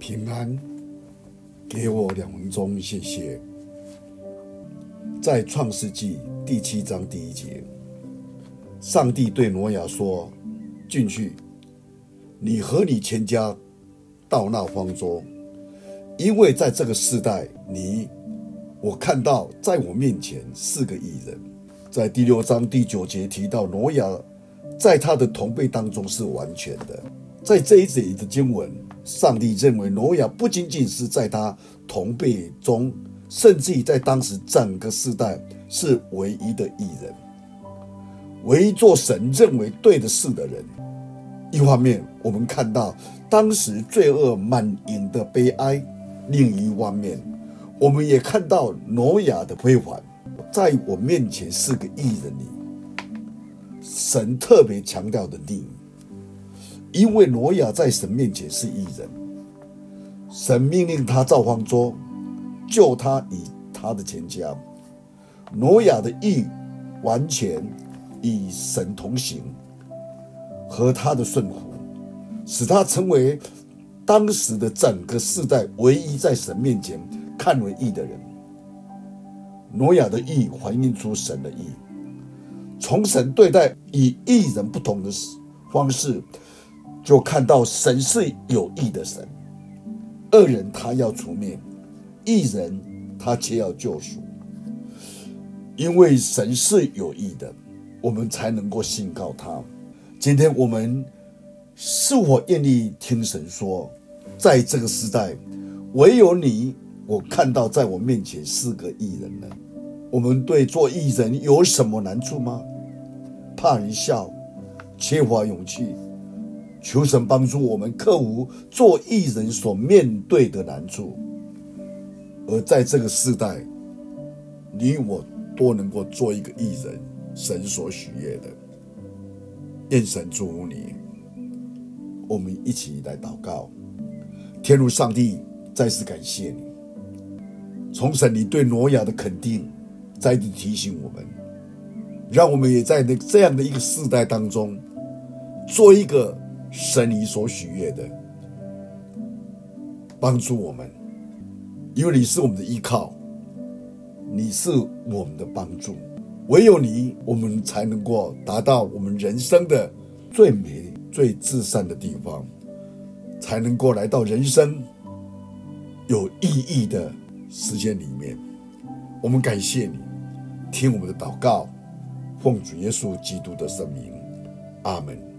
平安，给我两分钟，谢谢。在创世纪第七章第一节，上帝对挪亚说：“进去，你和你全家到那方舟，因为在这个世代，你我看到在我面前是个异人。”在第六章第九节提到挪亚。在他的同辈当中是完全的，在这一节的经文，上帝认为挪亚不仅仅是在他同辈中，甚至于在当时整个世代是唯一的义人，唯一做神认为对的事的人。一方面，我们看到当时罪恶满盈的悲哀；另一方面，我们也看到挪亚的辉煌，在我面前是个艺人里。神特别强调的定义，因为挪亚在神面前是义人，神命令他造方舟，救他与他的全家。挪亚的义完全与神同行，和他的顺服，使他成为当时的整个世代唯一在神面前看为义的人。挪亚的义反映出神的义。从神对待以义人不同的方式，就看到神是有义的神。恶人他要除灭，义人他却要救赎。因为神是有义的，我们才能够信靠他。今天我们是否愿意听神说，在这个时代，唯有你，我看到在我面前是个义人呢？我们对做义人有什么难处吗？怕人笑，缺乏勇气，求神帮助我们克服做艺人所面对的难处。而在这个时代，你我都能够做一个艺人，神所许愿的。愿神祝福你。我们一起来祷告，天如上帝，再次感谢你，从神你对挪亚的肯定。再次提醒我们，让我们也在那这样的一个世代当中，做一个神你所喜悦的，帮助我们，因为你是我们的依靠，你是我们的帮助，唯有你，我们才能够达到我们人生的最美、最至善的地方，才能够来到人生有意义的时间里面。我们感谢你。听我们的祷告，奉主耶稣基督的圣名，阿门。